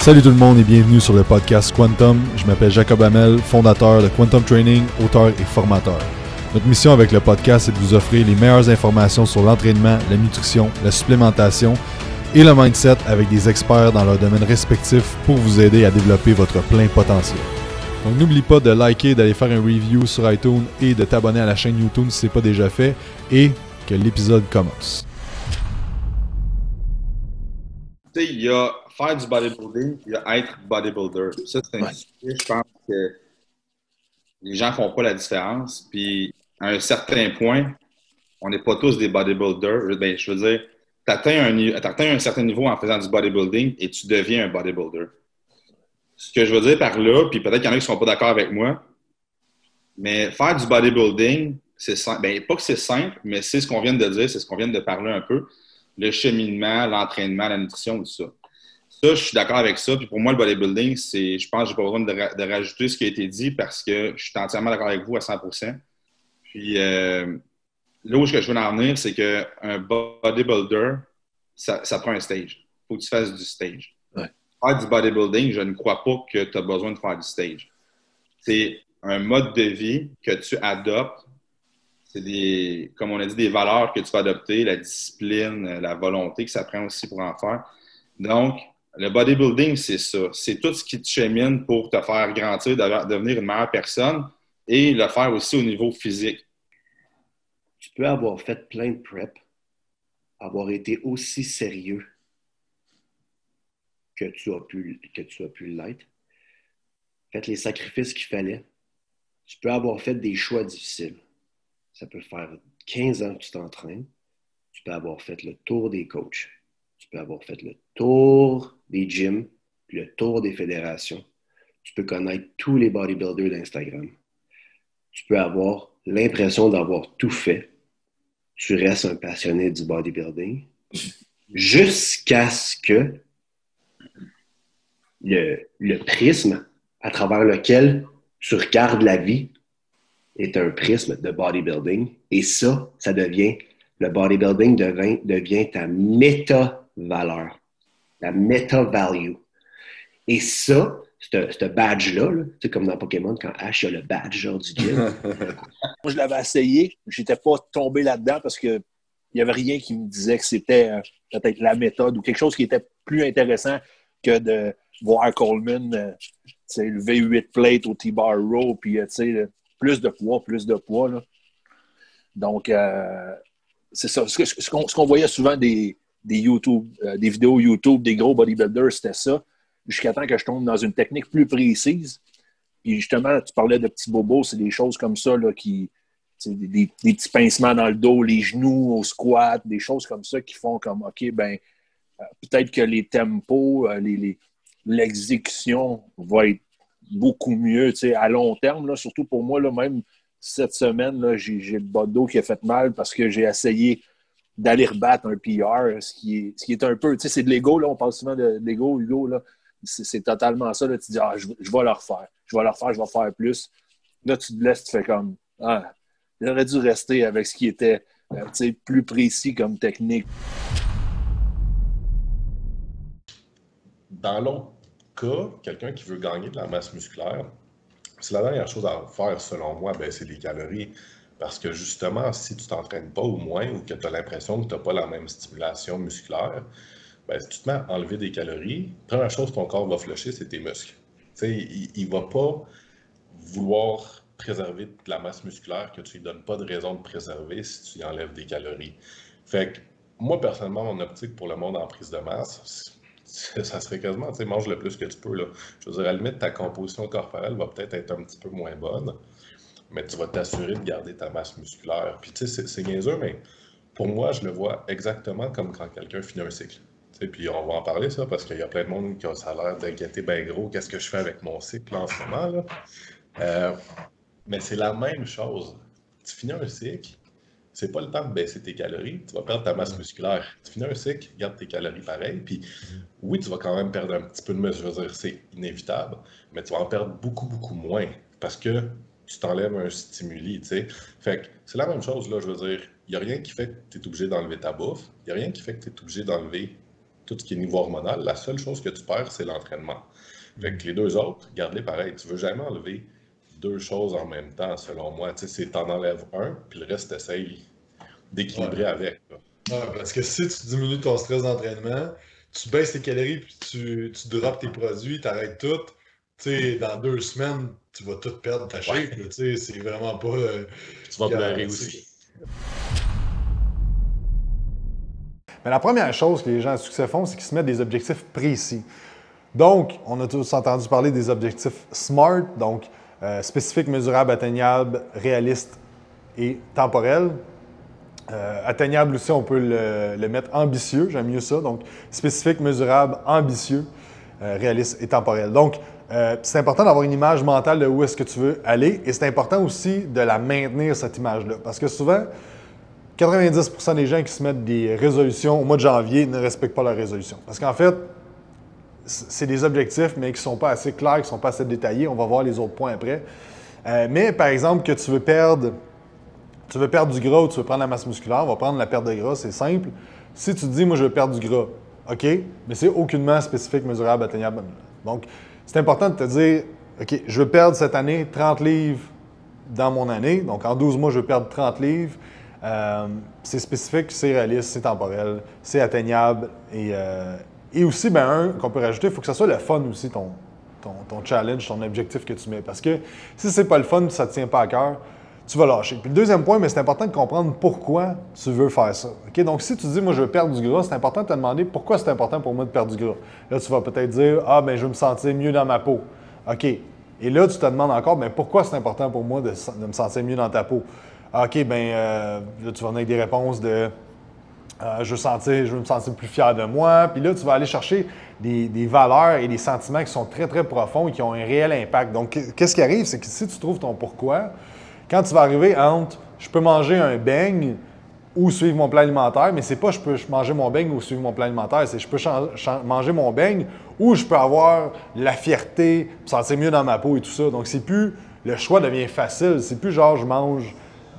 Salut tout le monde et bienvenue sur le podcast Quantum. Je m'appelle Jacob Hamel, fondateur de Quantum Training, auteur et formateur. Notre mission avec le podcast est de vous offrir les meilleures informations sur l'entraînement, la nutrition, la supplémentation et le mindset avec des experts dans leurs domaines respectifs pour vous aider à développer votre plein potentiel. Donc n'oublie pas de liker, d'aller faire un review sur iTunes et de t'abonner à la chaîne YouTube si ce n'est pas déjà fait et que l'épisode commence. Faire du bodybuilding et être bodybuilder. Ça, c'est un Ouais. sujet, je pense que les gens font pas la différence. Puis, à un certain point, on n'est pas tous des bodybuilders. Ben, je veux dire, tu atteins, un un certain niveau en faisant du bodybuilding et tu deviens un bodybuilder. Ce que je veux dire par là, puis peut-être qu'il y en a qui ne sont pas d'accord avec moi, mais faire du bodybuilding, c'est simple. Ben, pas que c'est simple, mais c'est ce qu'on vient de dire, c'est ce qu'on vient de parler un peu. Le cheminement, l'entraînement, la nutrition, tout ça. Ça, je suis d'accord avec ça. Puis pour moi, le bodybuilding, c'est, je pense que j'ai pas besoin de, ra- de rajouter ce qui a été dit parce que je suis entièrement d'accord avec vous à 100% Puis euh, là où je veux en venir, c'est qu'un bodybuilder, ça, ça prend un stage. Il faut que tu fasses du stage. Ouais. Faire du bodybuilding, je ne crois pas que tu as besoin de faire du stage. C'est un mode de vie que tu adoptes. C'est des, comme on a dit, des valeurs que tu vas adopter, la discipline, la volonté que ça prend aussi pour en faire. Donc, le bodybuilding, c'est ça. C'est tout ce qui te chemine pour te faire grandir, dev- devenir une meilleure personne et le faire aussi au niveau physique. Tu peux avoir fait plein de prep, avoir été aussi sérieux que tu as pu, que tu as pu l'être, fait les sacrifices qu'il fallait. Tu peux avoir fait des choix difficiles. Ça peut faire 15 ans que tu t'entraînes. Tu peux avoir fait le tour des coachs. Tu peux avoir fait le tour des gyms, le tour des fédérations. Tu peux connaître tous les bodybuilders d'Instagram. Tu peux avoir l'impression d'avoir tout fait. Tu restes un passionné du bodybuilding jusqu'à ce que le, le prisme à travers lequel tu regardes la vie est un prisme de bodybuilding. Et ça, ça devient, le bodybuilding devient, devient ta méta-valeur, la méta-value. Et ça, ce badge-là, sais, comme dans Pokémon, quand Ash a le badge genre, du gym, Moi, je l'avais essayé. J'étais pas tombé là-dedans parce que il n'y avait rien qui me disait que c'était euh, peut-être la méthode ou quelque chose qui était plus intéressant que de voir Coleman euh, tu sais, lever 8 plates au T-bar row, puis euh, le- plus de poids, plus de poids. là. Donc, euh, c'est ça. Ce qu'on voyait souvent des, des, YouTube, euh, des vidéos YouTube des gros bodybuilders, c'était ça. Jusqu'à temps que je tombe dans une technique plus précise. Puis justement, tu parlais de petits bobos, c'est des choses comme ça là, qui. Des, petits pincements dans le dos, les genoux au squat, des choses comme ça qui font comme OK, ben euh, peut-être que les tempos, euh, les, l'exécution va être beaucoup mieux à long terme. Surtout pour moi, là, même cette semaine, j'ai le bas de dos qui a fait mal parce que j'ai essayé d'aller rebattre un PR, ce qui est, ce qui est un peu, tu sais, c'est de l'ego, là, on parle souvent de, l'ego, Hugo, là. C'est, totalement ça, là, tu dis, ah, je, vais le refaire, je vais le refaire, je vais faire plus. Là, tu te laisses, tu fais comme, ah, j'aurais dû rester avec ce qui était, euh, tu sais, plus précis comme technique. Dans l'autre cas, quelqu'un qui veut gagner de la masse musculaire, c'est la dernière chose à faire, selon moi, ben, c'est les calories. Parce que justement, si tu t'entraînes pas au moins ou que tu as l'impression que tu n'as pas la même stimulation musculaire, ben, si tu te mets à enlever des calories, première chose que ton corps va flusher, c'est tes muscles. Il ne va pas vouloir préserver la masse musculaire que tu lui donnes pas de raison de préserver si tu enlèves des calories. Fait que moi, personnellement, mon optique pour le monde en prise de masse, ça serait quasiment, tu mange le plus que tu peux. Je veux dire, à la limite, ta composition corporelle va peut-être être un petit peu moins bonne, mais tu vas t'assurer de garder ta masse musculaire. Puis, tu sais, c'est- niaiseux, mais pour moi, je le vois exactement comme quand quelqu'un finit un cycle. Tu sais, puis on va en parler, ça, parce qu'il y a plein de monde qui a ça l'air d'inquiéter bien gros. Qu'est-ce que je fais avec mon cycle en ce moment, là? Euh, mais c'est la même chose. Tu finis un cycle, c'est pas le temps de baisser tes calories, tu vas perdre ta masse musculaire. Tu finis un cycle, garde tes calories pareil, puis oui, tu vas quand même perdre un petit peu de muscle, je veux dire, c'est inévitable, mais tu vas en perdre beaucoup, beaucoup moins parce que tu t'enlèves un stimuli, tu sais. Fait que c'est la même chose, là, je veux dire, il n'y a rien qui fait que tu es obligé d'enlever ta bouffe, il n'y a rien qui fait que tu es obligé d'enlever tout ce qui est niveau hormonal, la seule chose que tu perds, c'est l'entraînement. Fait que les deux autres, garde-les pareil. Tu veux jamais enlever deux choses en même temps, selon moi. Tu sais, c'est t'en enlèves un, puis le reste, t'essayes d'équilibrer avec. parce que si tu diminues ton stress d'entraînement, tu baisses tes calories, puis tu, tu drops tes produits, tu arrêtes tout. Tu sais, dans deux semaines, tu vas tout perdre ta shape. Tu sais, c'est vraiment pas. Euh, tu vas pleurer aussi. Mais la première chose que les gens à succès font, c'est qu'ils se mettent des objectifs précis. Donc, on a tous entendu parler des objectifs SMART, donc euh, spécifiques, mesurables, atteignables, réalistes et temporels. Euh, atteignable aussi, on peut le, mettre ambitieux, j'aime mieux ça. Donc, spécifique, mesurable, ambitieux, euh, réaliste et temporel. Donc, c'est important d'avoir une image mentale de où est-ce que tu veux aller et c'est important aussi de la maintenir, cette image-là. Parce que souvent, 90% des gens qui se mettent des résolutions au mois de janvier ne respectent pas leurs résolutions. Parce qu'en fait, c'est des objectifs, mais qui ne sont pas assez clairs, qui ne sont pas assez détaillés. On va voir les autres points après. Euh, mais par exemple, que tu veux perdre tu veux perdre du gras ou tu veux prendre la masse musculaire, on va prendre la perte de gras, c'est simple. Si tu te dis, moi, je veux perdre du gras, OK, mais c'est aucunement spécifique, mesurable, atteignable. Donc, c'est important de te dire, OK, je veux perdre cette année 30 livres dans mon année. Donc, en 12 mois, je veux perdre 30 livres. Euh, c'est spécifique, c'est réaliste, c'est temporel, c'est atteignable. Et, euh, et aussi, ben, un qu'on peut rajouter, il faut que ça soit le fun aussi, ton, ton, challenge, ton objectif que tu mets. Parce que si c'est pas le fun, ça ne tient pas à cœur, tu vas lâcher. Puis le deuxième point, mais c'est important de comprendre pourquoi tu veux faire ça. Donc, si tu dis, moi, je veux perdre du gras, c'est important de te demander pourquoi c'est important pour moi de perdre du gras. Là, tu vas peut-être dire, ah, ben, je veux me sentir mieux dans ma peau. OK. Et là, tu te demandes encore, mais pourquoi c'est important pour moi de, me sentir mieux dans ta peau? Ah, OK, ben euh, là, tu vas venir avec des réponses de euh, je, veux sentir, je veux me sentir plus fier de moi. Puis là, tu vas aller chercher des, valeurs et des sentiments qui sont très, très profonds et qui ont un réel impact. Donc, qu'est-ce qui arrive? C'est que si tu trouves ton pourquoi, quand tu vas arriver entre je peux manger un beigne ou suivre mon plan alimentaire, mais c'est pas je peux manger mon beigne ou suivre mon plan alimentaire, c'est je peux manger mon beigne ou je peux avoir la fierté, me sentir mieux dans ma peau et tout ça. Donc, c'est plus le choix devient facile. C'est plus genre je mange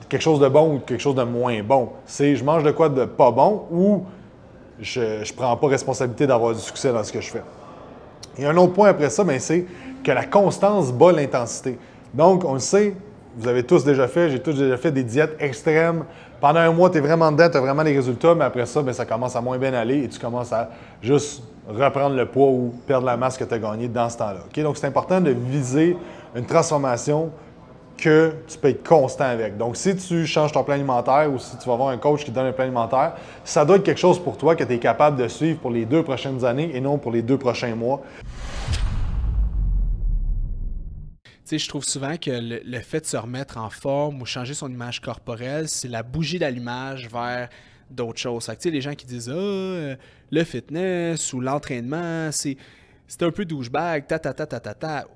quelque chose de bon ou quelque chose de moins bon. C'est je mange de quoi de pas bon ou je ne prends pas responsabilité d'avoir du succès dans ce que je fais. Et un autre point après ça, c'est que la constance bat l'intensité. Donc, on le sait, vous avez tous déjà fait, j'ai tous déjà fait des diètes extrêmes. Pendant un mois, tu es vraiment dedans, tu as vraiment des résultats, mais après ça, ben, ça commence à moins bien aller et tu commences à juste reprendre le poids ou perdre la masse que tu as gagné dans ce temps-là. Donc, c'est important de viser une transformation que tu peux être constant avec. Donc, si tu changes ton plan alimentaire ou si tu vas avoir un coach qui te donne un plan alimentaire, ça doit être quelque chose pour toi que tu es capable de suivre pour les deux prochaines années et non pour les deux prochains mois. Je trouve souvent que le, fait de se remettre en forme ou changer son image corporelle, c'est la bougie d'allumage vers d'autres choses. Les gens qui disent Ah, euh, le fitness ou l'entraînement, c'est un peu douchebag, ta ta ta ta ta ta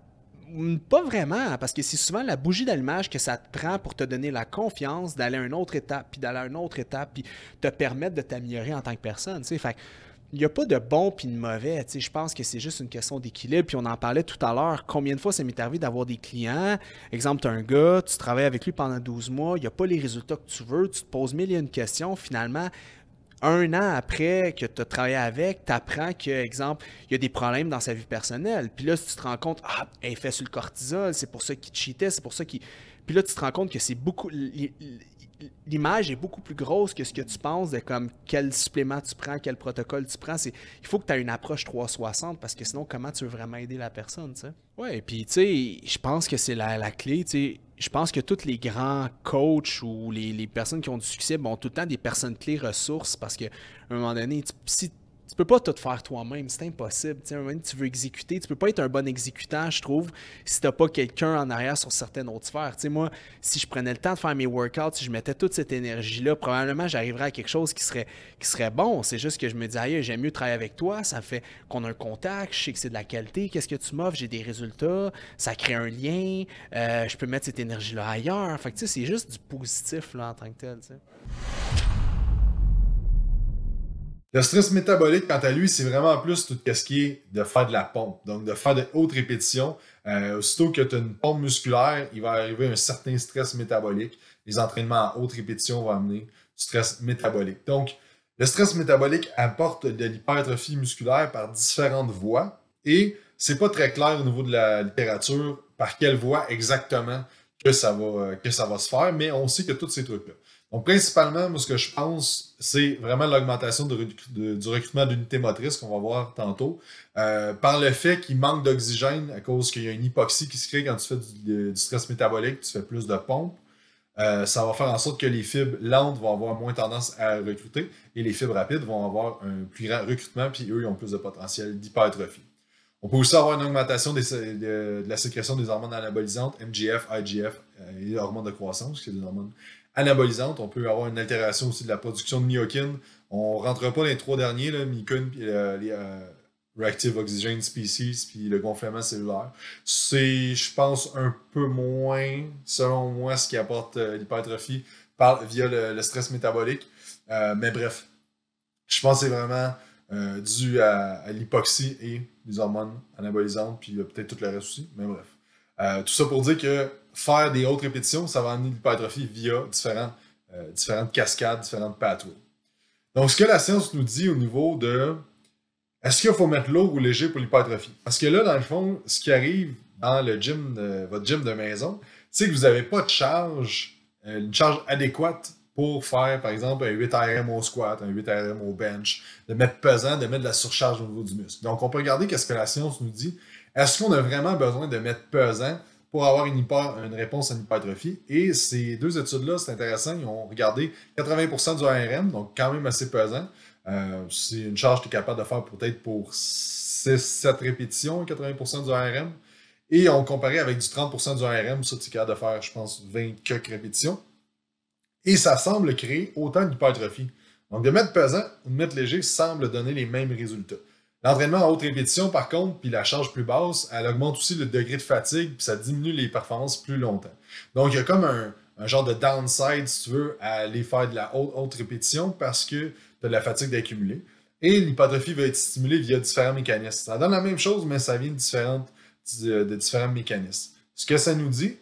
pas vraiment, parce que c'est souvent la bougie d'allumage que ça te prend pour te donner la confiance d'aller à une autre étape, puis d'aller à une autre étape, puis te permettre de t'améliorer en tant que personne. Il n'y a pas de bon puis de mauvais. Je pense que c'est juste une question d'équilibre. Puis on en parlait tout à l'heure. Combien de fois ça m'est arrivé d'avoir des clients? Exemple, tu as un gars, tu travailles avec lui pendant 12 mois, il n'y a pas les résultats que tu veux, tu te poses mille et une questions. Finalement, un an après que tu as travaillé avec, tu apprends que, exemple, il y a des problèmes dans sa vie personnelle. Puis là, si tu te rends compte, ah, elle fait sur le cortisol, c'est pour ça qu'il cheatait, c'est pour ça qu'il. Puis là, tu te rends compte que c'est beaucoup l'image est beaucoup plus grosse que ce que tu penses de comme quel supplément tu prends, quel protocole tu prends. Il faut que tu aies une approche 360 parce que sinon, comment tu veux vraiment aider la personne, tu sais? Ouais, puis tu sais, je pense que c'est la, clé, tu sais. Je pense que tous les grands coachs ou les, personnes qui ont du succès ont tout le temps des personnes clés ressources parce qu'à un moment donné, si tu peux pas tout faire toi-même, c'est impossible. Tu sais, tu veux exécuter, tu peux pas être un bon exécutant, je trouve, si tu n'as pas quelqu'un en arrière sur certaines autres sphères. Tu sais, moi, si je prenais le temps de faire mes workouts, si je mettais toute cette énergie-là, probablement j'arriverais à quelque chose qui serait, qui serait bon. C'est juste que je me dis, aïe, j'aime mieux travailler avec toi, ça fait qu'on a un contact, je sais que c'est de la qualité, qu'est-ce que tu m'offres, j'ai des résultats, ça crée un lien, euh, je peux mettre cette énergie-là ailleurs. Fait que, tu sais, c'est juste du positif là, en tant que tel. Tu sais. Le stress métabolique, quant à lui, c'est vraiment plus tout ce qui est de faire de la pompe, donc de faire de hautes répétitions. Euh, aussitôt que tu as une pompe musculaire, il va arriver un certain stress métabolique. Les entraînements à haute répétition vont amener du stress métabolique. Donc, Le stress métabolique apporte de l'hypertrophie musculaire par différentes voies et c'est pas très clair au niveau de la littérature par quelle voie exactement que ça va, euh, que ça va se faire, mais on sait que tous ces trucs-là. Donc, principalement, moi, ce que je pense, c'est vraiment l'augmentation du recrutement d'unités motrices qu'on va voir tantôt, euh, par le fait qu'il manque d'oxygène à cause qu'il y a une hypoxie qui se crée quand tu fais du, stress métabolique, tu fais plus de pompes. Euh, ça va faire en sorte que les fibres lentes vont avoir moins tendance à recruter et les fibres rapides vont avoir un plus grand recrutement, puis eux, ils ont plus de potentiel d'hypertrophie. On peut aussi avoir une augmentation de, la sécrétion des hormones anabolisantes, MGF, IGF euh, et hormones de croissance, qui sont des hormones anabolisantes. On peut avoir une altération aussi de la production de myokine. On ne rentre pas dans les trois derniers, là, myokine, euh, les euh, reactive oxygen species, puis le gonflement cellulaire. C'est, je pense, un peu moins, selon moi, ce qui apporte l'hypertrophie via le, stress métabolique. mais bref, je pense que c'est vraiment euh, dû à, l'hypoxie et les hormones anabolisantes, puis peut-être tout le reste aussi, mais bref. Euh, tout ça pour dire que faire des hautes répétitions, ça va amener l'hypertrophie via euh, différentes cascades, différentes pathways. Donc, ce que la science nous dit au niveau de est-ce qu'il faut mettre lourd ou léger pour l'hypertrophie? Parce que là, dans le fond, ce qui arrive dans le gym, votre gym de maison, c'est que vous n'avez pas de charge, une charge adéquate pour faire, par exemple, un 8 RM au squat, un 8 RM au bench, de mettre pesant, de mettre de la surcharge au niveau du muscle. Donc, on peut regarder qu'est-ce que la science nous dit. Est-ce qu'on a vraiment besoin de mettre pesant pour avoir une, réponse à une hypertrophie? Et ces deux études-là, c'est intéressant. Ils ont regardé 80% du ARM, donc quand même assez pesant. Euh, c'est une charge que tu es capable de faire peut-être pour 6-7 répétitions, 80% du ARM. Et on comparait avec du 30% du ARM, ça, tu es capable de faire, je pense, 20 répétitions. Et ça semble créer autant d'hypertrophie. Donc, de mettre pesant ou de mettre léger semble donner les mêmes résultats. L'entraînement à haute répétition, par contre, puis la charge plus basse, elle augmente aussi le degré de fatigue, puis ça diminue les performances plus longtemps. Donc, il y a comme un, genre de downside, si tu veux, à aller faire de la haute, répétition parce que tu as de la fatigue d'accumuler. Et l'hypertrophie va être stimulée via différents mécanismes. Ça donne la même chose, mais ça vient de différents mécanismes. Ce que ça nous dit,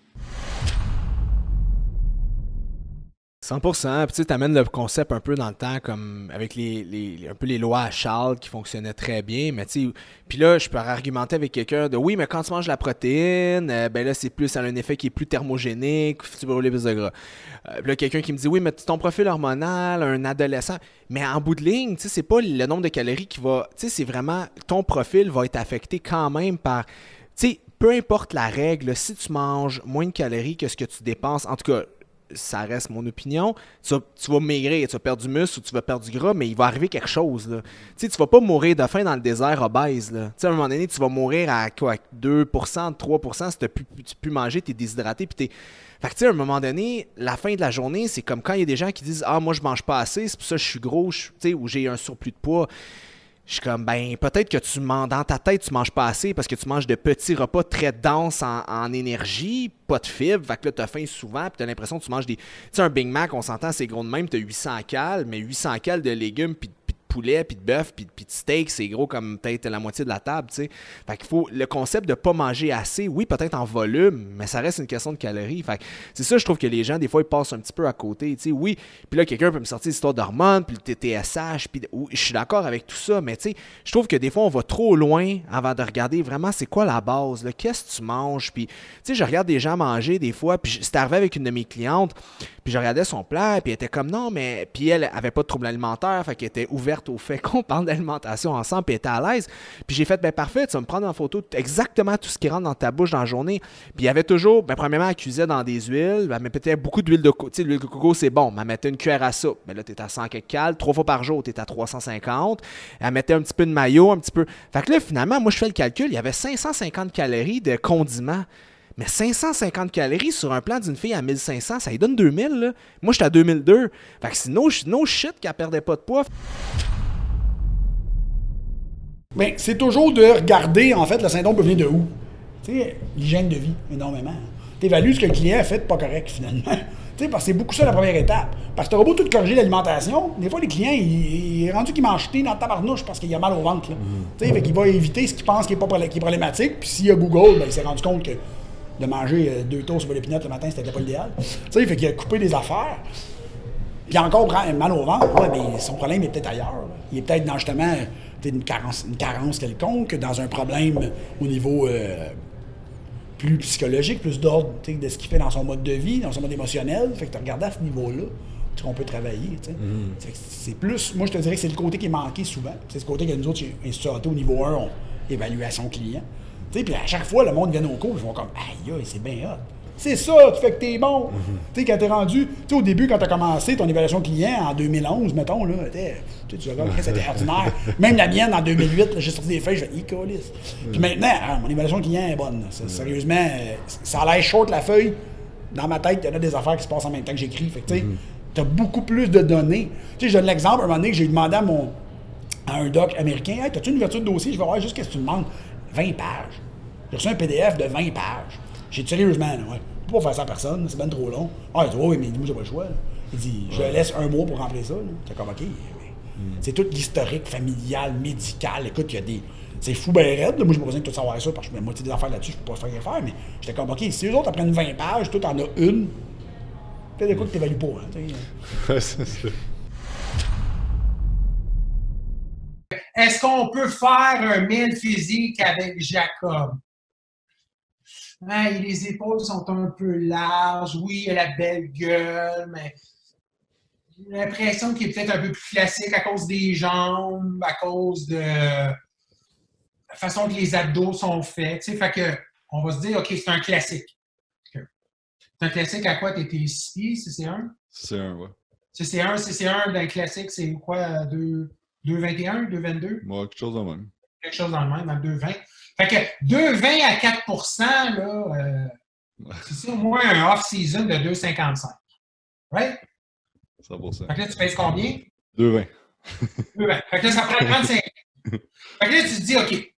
100%. Puis tu amènes le concept un peu dans le temps, comme avec les, un peu les lois à Charles qui fonctionnaient très bien. Mais tu puis là, je peux argumenter avec quelqu'un de oui, mais quand tu manges la protéine, euh, ben là, c'est plus, ça a un effet qui est plus thermogénique, tu brûler plus de gras. Euh, puis là, quelqu'un qui me dit oui, mais ton profil hormonal, un adolescent. Mais en bout de ligne, tu sais, c'est pas le nombre de calories qui va. Tu sais, c'est vraiment ton profil va être affecté quand même par. Tu sais, peu importe la règle, si tu manges moins de calories que ce que tu dépenses, en tout cas, ça reste mon opinion. Tu vas, maigrir, tu vas perdre du muscle ou tu vas perdre du gras, mais il va arriver quelque chose. Tu ne vas pas mourir de faim dans le désert obèse. Là. à un moment donné, tu vas mourir à quoi, 2% 3 si tu plus, pu manger, tu es déshydraté. Puis fait que, tu sais, à un moment donné, la fin de la journée, c'est comme quand il y a des gens qui disent Ah, moi, je mange pas assez, c'est pour ça que je suis gros, ou j'ai un surplus de poids. Je suis comme, ben, peut-être que tu dans ta tête, tu manges pas assez parce que tu manges de petits repas très denses en, énergie, pas de fibres, fait que là, tu as faim souvent, puis tu as l'impression que tu manges des. Tu sais, un Big Mac, on s'entend, c'est gros de même, tu as 800 cales, mais 800 cales de légumes, puis poulet, puis de bœuf, puis, de steak, c'est gros comme peut-être la moitié de la table, tu sais. Fait qu'il faut le concept de pas manger assez, oui, peut-être en volume, mais ça reste une question de calories. Fait c'est ça, je trouve que les gens, des fois, ils passent un petit peu à côté, tu sais. Oui, puis là, quelqu'un peut me sortir l'histoire d'hormones, puis le TSH, puis je suis d'accord avec tout ça, mais tu sais, je trouve que des fois, on va trop loin avant de regarder vraiment c'est quoi la base, qu'est-ce que tu manges, puis tu sais, je regarde des gens manger des fois, puis c'est arrivé avec une de mes clientes, puis je regardais son plat, puis elle était comme non, mais puis elle avait pas de troubles alimentaires, fait qu'elle était ouverte au fait qu'on parle d'alimentation ensemble, puis était à l'aise. Puis j'ai fait ben parfait, tu vas me prendre en photo exactement tout ce qui rentre dans ta bouche dans la journée. Puis il y avait toujours, ben premièrement, elle cuisait dans des huiles, elle mettait beaucoup d'huile de coco. L'huile de coco, c'est bon, mais elle mettait une cuillère à soupe. Mais ben là, t'es à 100 quelques trois fois par jour, t'es à 350. Elle mettait un petit peu de maillot, un petit peu. Fait que là, finalement, moi, je fais le calcul, il y avait 550 calories de condiments. Mais 550 calories sur un plan d'une fille à 1500, ça lui donne 2000. Là. Moi, j'étais à 2002. Fait que c'est no, no shit qu'elle perdait pas de poids. Mais c'est toujours de regarder, en fait, le syndrome peut venir de où? Tu sais, l'hygiène de vie, énormément. Tu évalues ce que le client a fait pas correct, finalement. Tu sais, parce que c'est beaucoup ça la première étape. Parce que tu beau tout corriger l'alimentation, des fois, les clients, il, est rendu qu'il mange dans ta tabarnouche parce qu'il a mal au ventre. Là. Mm-hmm. Tu sais, fait qu'il va éviter ce qu'il pense qui est, pas, qui est problématique. Puis s'il y a Google, ben, il s'est rendu compte que de manger euh, deux toasts sur l'épinette le matin, c'était pas l'idéal. Tu sais, fait qu'il a coupé des affaires. Puis encore mal au ventre, ouais, mais son problème est peut-être ailleurs. là. Il est peut-être dans justement une carence, une carence quelconque, dans un problème au niveau euh, plus psychologique, plus d'ordre de ce qu'il fait dans son mode de vie, dans son mode émotionnel. Fait que tu regardes à ce niveau-là qu'on peut travailler. que C'est plus, moi je te dirais que c'est le côté qui est manqué souvent. C'est ce côté que nous autres, chez Institut au niveau 1, on évaluation client. Sais, puis à chaque fois, le monde vient au cours, ils vont comme Aïe, c'est bien hot. C'est ça qui fait que t'es bon. Tu sais, quand t'es rendu, tu sais, au début, quand t'as commencé ton évaluation client en 2011, mettons, là, tu sais, tu regardes, c'était ordinaire. Même la mienne en 2008, là, j'ai sorti des feuilles, je fais, Icolis. Puis maintenant, ah, mon évaluation client est bonne. C'est- Sérieusement, ça a l'air short la feuille. Dans ma tête, il y en a des affaires qui se passent en même temps que j'écris. Fait que, tu sais, t'as beaucoup plus de données. Tu sais, je donne l'exemple, un moment donné, que j'ai demandé à mon, à un doc américain Hey, as-tu une ouverture de dossier Je vais voir juste qu'est-ce que tu demandes. 20 pages. J'ai reçu un PDF de 20 pages. J'ai dit sérieusement, là, ouais. Je peux pas faire ça à personne, c'est bien trop long. Ah, il dit, oui, mais moi, j'ai pas le choix. là. Il dit, je laisse un mois pour remplir ça. C'est comme, OK. mais C'est tout l'historique familial, médical. Écoute, il y a des. C'est fou, ben raide. là. Moi, j'ai pas besoin de tout savoir ça parce que je mets moitié des affaires là-dessus, je peux pas faire rien faire. Mais j'étais comme, OK, si eux autres apprennent 20 pages, toi, t'en as une. Peut-être des quoi que t'évalues pas. Hein. Ouais, c'est ça. Est-ce qu'on peut faire un mille physique avec Jacob? Les épaules sont un peu larges. Oui, il a la belle gueule, mais j'ai l'impression qu'il est peut-être un peu plus classique à cause des jambes, à cause de la façon que les abdos sont faits. Tu sais, fait que on va se dire, OK, c'est un classique. C'est un classique à quoi? Tu étais ici, CC1? C'est un, ouais. CC1, CC1 d'un classique, c'est quoi? 2, 2,21, 2,22? Moi, quelque chose de même. quelque chose dans le même, dans le 2,20. Fait que 2,20 à 4% là, euh, c'est au moins un off-season de 2,55. Right? 100%. Fait que là, tu pèses combien? 2,20. 2,20. Fait que là, ça prend 35 livres. Fait que là, tu te dis, OK,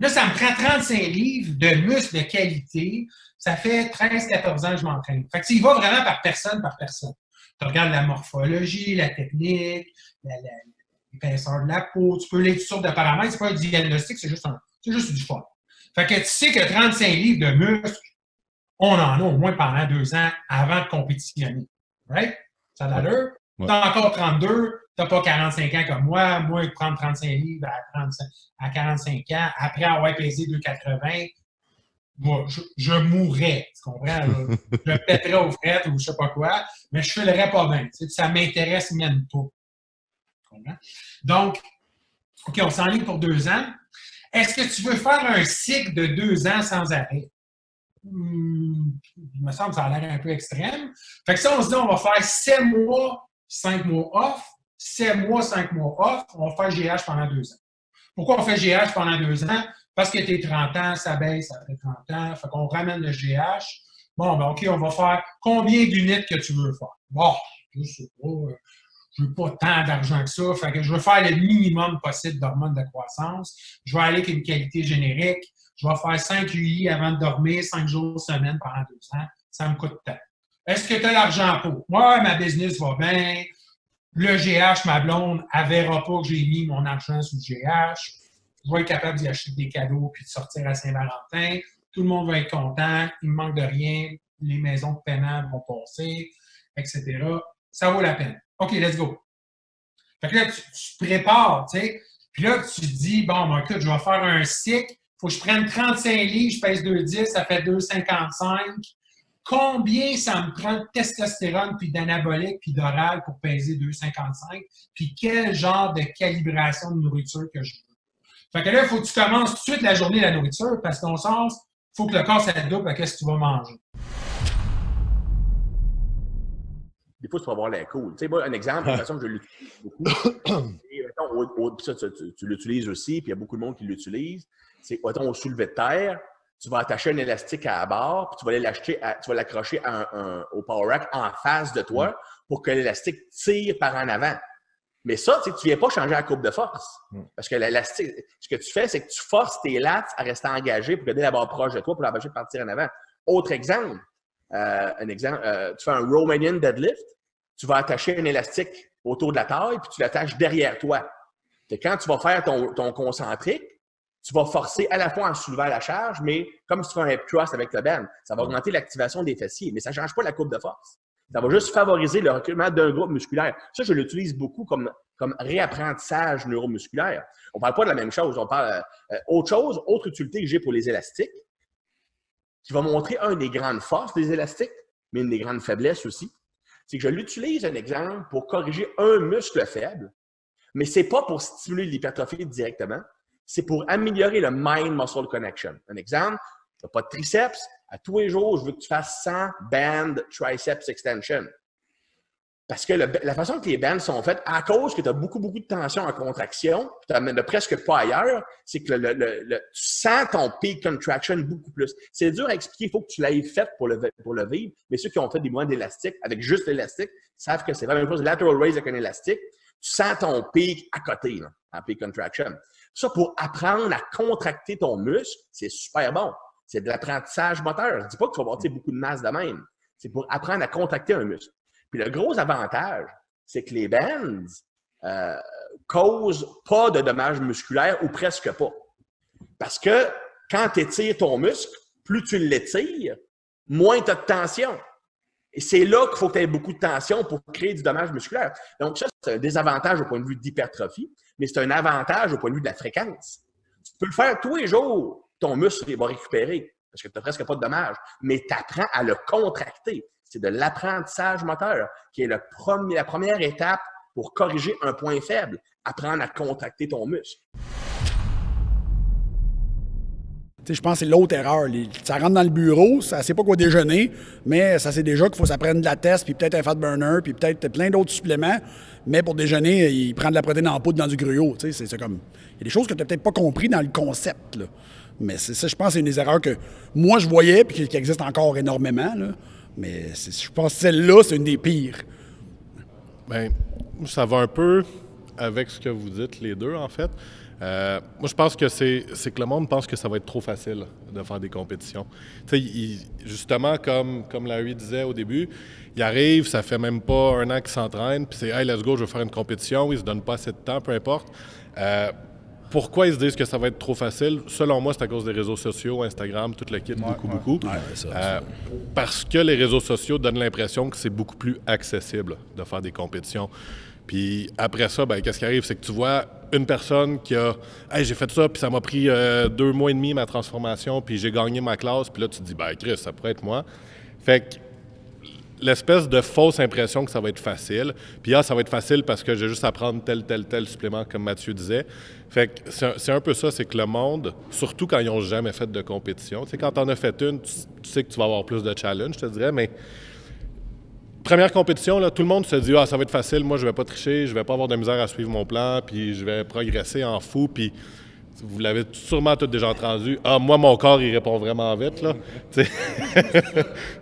là, ça me prend 35 livres de muscles de qualité. Ça fait 13-14 ans que je m'entraîne. Fait que tu y vas vraiment par personne par personne. Tu regardes la morphologie, la technique, la, la- l'épaisseur de la peau. Tu peux les toutes sortes de paramètres. C'est pas un diagnostic, c'est juste, un, juste du fun. Fait que tu sais que 35 livres de muscles, on en a au moins pendant deux ans avant de compétitionner. Right? Ça a l'allure? Ouais. T'as encore 32, t'as pas 45 ans comme moi. Moi, prendre 35 livres à, 35 à 45 ans, après avoir pesé 2,80, moi, je, je mourrais. Tu comprends? là? je me pèterais aux frettes ou je sais pas quoi, mais je filerais pas bien. Tu sais, ça m'intéresse même pas. Donc, OK, on s'enligne pour deux ans. Est-ce que tu veux faire un cycle de deux ans sans arrêt? Hmm, il me semble que ça a l'air un peu extrême. Fait que ça, on se dit, on va faire sept mois, cinq mois off, sept mois, cinq mois off, on va faire GH pendant deux ans. Pourquoi on fait GH pendant deux ans? Parce que tes 30 ans, ça baisse après 30 ans, fait qu'on ramène le GH. Bon, ben OK, on va faire combien d'unités que tu veux faire? Bon, je sais pas, je veux pas tant d'argent que ça, que je veux faire le minimum possible d'hormones de croissance. Je vais aller avec une qualité générique. Je vais faire 5 UI avant de dormir, 5 jours semaine pendant deux ans. Ça me coûte tant. Est-ce que tu as l'argent pour? Moi, ma business va bien. Le GH, ma blonde, elle verra pas que j'ai mis mon argent sur le GH. Je vais être capable d'y acheter des cadeaux puis de sortir à Saint-Valentin. Tout le monde va être content. Il me manque de rien. Les maisons de paiement vont passer, etc. Ça vaut la peine. OK, let's go. Fait que là, tu, te prépares, tu sais. Puis là, tu te dis, bon, ben, écoute, je vais faire un cycle. Faut que je prenne 35 livres, je pèse 2,10, ça fait 2,55. Combien ça me prend de testostérone, puis d'anabolique, puis d'oral pour peser 2,55? Puis quel genre de calibration de nourriture que je veux? Fait que là, il faut que tu commences tout de suite la journée de la nourriture, parce qu'en sens, il faut que le corps s'adapte à ce que tu vas manger. Des fois, tu vas avoir l'air cool. Tu sais, moi, un exemple, de toute façon, je l'utilise beaucoup. Et, mettons, au- au- puis ça, tu, tu- tu l'utilises aussi, puis il y a beaucoup de monde qui l'utilise. C'est, mettons, au soulevé de terre, tu vas attacher un élastique à la barre, puis tu vas aller l'acheter à- tu vas l'accrocher à un- un- au power rack en face de toi pour que l'élastique tire par en avant. Mais ça, tu ne viens pas changer la courbe de force. Parce que l'élastique, ce que tu fais, c'est que tu forces tes lats à rester engagés pour garder la barre proche de toi pour l'empêcher de partir en avant. Autre exemple, euh, un exemple, euh, tu fais un Romanian deadlift, tu vas attacher un élastique autour de la taille, puis tu l'attaches derrière toi. Et quand tu vas faire ton, ton concentrique, tu vas forcer à la fois en soulevant la charge, mais comme si tu fais un hip thrust avec le band, ça va augmenter l'activation des fessiers, mais ça ne change pas la courbe de force. Ça va juste favoriser le reculement d'un groupe musculaire. Ça, je l'utilise beaucoup comme, comme réapprentissage neuromusculaire. On ne parle pas de la même chose. On parle euh, autre chose, autre utilité que j'ai pour les élastiques, qui va montrer un des grandes forces des élastiques, mais une des grandes faiblesses aussi. C'est que je l'utilise, un exemple, pour corriger un muscle faible, mais ce n'est pas pour stimuler l'hypertrophie directement, c'est pour améliorer le mind-muscle connection. Un exemple, tu n'as pas de triceps, à tous les jours, je veux que tu fasses 100 bands triceps extension. Parce que la façon que les bands sont faites, à cause que tu as beaucoup, beaucoup de tension en contraction, tu n'as presque pas ailleurs, c'est que tu sens ton peak contraction beaucoup plus. C'est dur à expliquer, il faut que tu l'aies fait pour le, pour le vivre, mais ceux qui ont fait des mouvements d'élastique avec juste l'élastique savent que c'est la même chose. Lateral raise avec un élastique, tu sens ton peak à côté, en peak contraction. Ça, pour apprendre à contracter ton muscle, c'est super bon. C'est de l'apprentissage moteur. Je ne dis pas qu'il faut avoir beaucoup de masse de même. C'est pour apprendre à contracter un muscle. Puis le gros avantage, c'est que les bands euh, causent pas de dommages musculaires ou presque pas. Parce que quand tu étires ton muscle, plus tu l'étires, moins tu as de tension. Et c'est là qu'il faut que tu aies beaucoup de tension pour créer du dommage musculaire. Donc, ça, c'est un désavantage au point de vue d'hypertrophie, mais c'est un avantage au point de vue de la fréquence. Tu peux le faire tous les jours ton muscle va récupérer parce que tu n'as presque pas de dommages. Mais tu apprends à le contracter. C'est de l'apprentissage moteur qui est le premier, la première étape pour corriger un point faible. Apprendre à contracter ton muscle. je pense que c'est l'autre erreur. ça rentre dans le bureau, ça sait pas quoi déjeuner, mais ça sait déjà qu'il faut s'apprendre de la test, puis peut-être un fat burner, puis peut-être plein d'autres suppléments. Mais pour déjeuner, il prend de la protéine en poudre dans du gruau. C'est, comme... Il y a des choses que tu n'as peut-être pas compris dans le concept. Mais c'est ça, je pense, c'est une des erreurs que moi, je voyais, puis qui existe encore énormément. Mais je pense que celle-là, c'est une des pires. Bien, ça va un peu avec ce que vous dites, les deux, en fait. Euh, moi, je pense que c'est que le monde pense que ça va être trop facile de faire des compétitions. Justement, comme, comme Larry disait au début, il arrive, ça fait même pas un an qu'il s'entraîne, puis c'est Hey, let's go, je veux faire une compétition. Il se donne pas assez de temps, peu importe. Euh, pourquoi ils se disent que ça va être trop facile? Selon moi, c'est à cause des réseaux sociaux, Instagram, tout le kit, beaucoup, beaucoup. Euh, parce que les réseaux sociaux donnent l'impression que c'est beaucoup plus accessible de faire des compétitions. Puis après ça, ben, qu'est-ce qui arrive? C'est que tu vois une personne qui a Hey, j'ai fait ça, puis ça m'a pris euh, deux mois et demi ma transformation, puis j'ai gagné ma classe, puis là, tu te dis, ben, Chris, ça pourrait être moi. Fait que l'espèce de fausse impression que ça va être facile. Puis ah, ça va être facile parce que j'ai juste à prendre tel, tel, tel supplément, comme Mathieu disait. Fait que c'est un, peu ça, c'est que le monde, surtout quand ils n'ont jamais fait de compétition, tu quand tu en as fait une, tu, sais que tu vas avoir plus de challenge, je te dirais, mais première compétition, là, tout le monde se dit Ah, ça va être facile, moi je vais pas tricher, je vais pas avoir de misère à suivre mon plan, puis je vais progresser en fou, puis vous l'avez sûrement tous déjà entendu. Ah, moi, mon corps, il répond vraiment vite, là.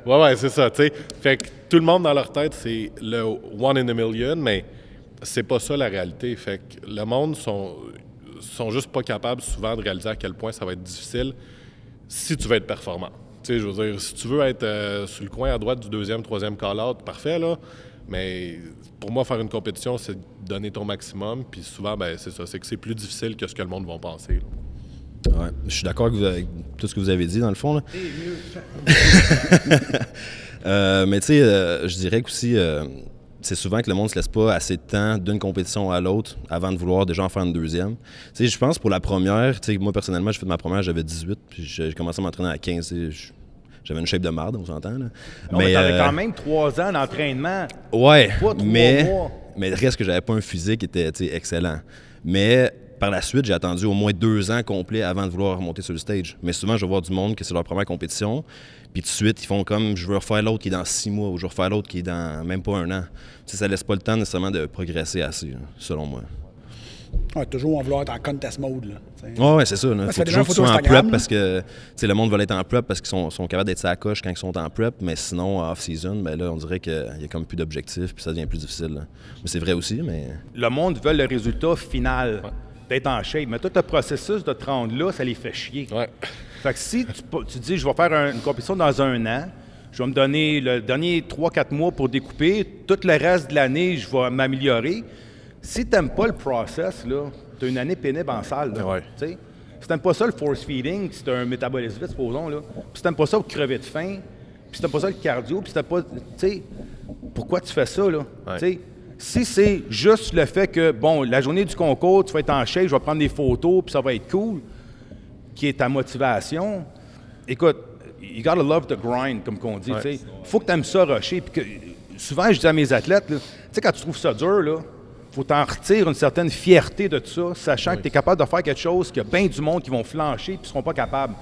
ouais, ouais, c'est ça, tu sais. Fait que tout le monde dans leur tête, c'est le one in a million, mais c'est pas ça la réalité. Fait que le monde sont, sont juste pas capables souvent de réaliser à quel point ça va être difficile si tu veux être performant. Tu sais, je veux dire, si tu veux être euh, sur le coin à droite du deuxième, troisième call-out, parfait, là. Mais pour moi, faire une compétition, c'est donner ton maximum. Puis souvent, ben, c'est ça, c'est que c'est plus difficile que ce que le monde va penser. Ouais, je suis d'accord avec tout ce que vous avez dit, dans le fond. euh, mais tu sais, euh, je dirais qu'aussi, euh, c'est souvent que le monde ne se laisse pas assez de temps d'une compétition à l'autre avant de vouloir déjà en faire une deuxième. Tu sais, je pense pour la première, tu sais, moi personnellement, j'ai fait ma première, j'avais 18, puis j'ai commencé à m'entraîner à 15. J'avais une shape de marde, on s'entend. Là. mais t'avais euh, quand même trois ans d'entraînement. Ouais, mais, mais reste que j'avais pas un physique qui était excellent. Mais par la suite, j'ai attendu au moins deux ans complets avant de vouloir remonter sur le stage. Mais souvent, je vois du monde que c'est leur première compétition, puis tout de suite, ils font comme je veux refaire l'autre qui est dans six mois ou je veux refaire l'autre qui est dans même pas un an. Ça ça laisse pas le temps nécessairement de progresser assez, selon moi. Ouais, toujours en vouloir être en contest mode. Là, ouais, c'est ça. Il faut toujours qu'ils soient en prep parce que le monde veut être en prep parce qu'ils sont, sont, capables d'être sa coche quand ils sont en prep, mais sinon, off-season, ben là, on dirait qu'il y a comme plus d'objectifs puis ça devient plus difficile. Mais c'est vrai aussi, mais. Le monde veut le résultat final, d'être en shape, mais tout le processus de te rendre là, ça les fait chier. Ouais. Fait que si tu, tu dis, je vais faire une compétition dans un an, je vais me donner le dernier 3-4 mois pour découper, tout le reste de l'année, je vais m'améliorer si tu n'aimes pas le process, tu as une année pénible en salle. Là, Si tu n'aimes pas ça, le force feeding, si tu as un métabolisme vite, supposons, là, puis si tu n'aimes pas ça, crever de faim, puis si tu n'aimes pas ça, le cardio, puis si pas. Tu sais, pourquoi tu fais ça, là? Ouais. Si c'est juste le fait que, bon, la journée du concours, tu vas être en shape, je vais prendre des photos, puis ça va être cool, qui est ta motivation, écoute, you gotta love the grind, comme qu'on dit. Ouais. tu sais. faut que tu aimes ça rusher. Puis que, souvent, je dis à mes athlètes, là, tu sais, quand tu trouves ça dur, là, faut t'en retirer une certaine fierté de tout ça, sachant que tu es capable de faire quelque chose qu'il y a bien du monde qui vont flancher et ne seront pas capables.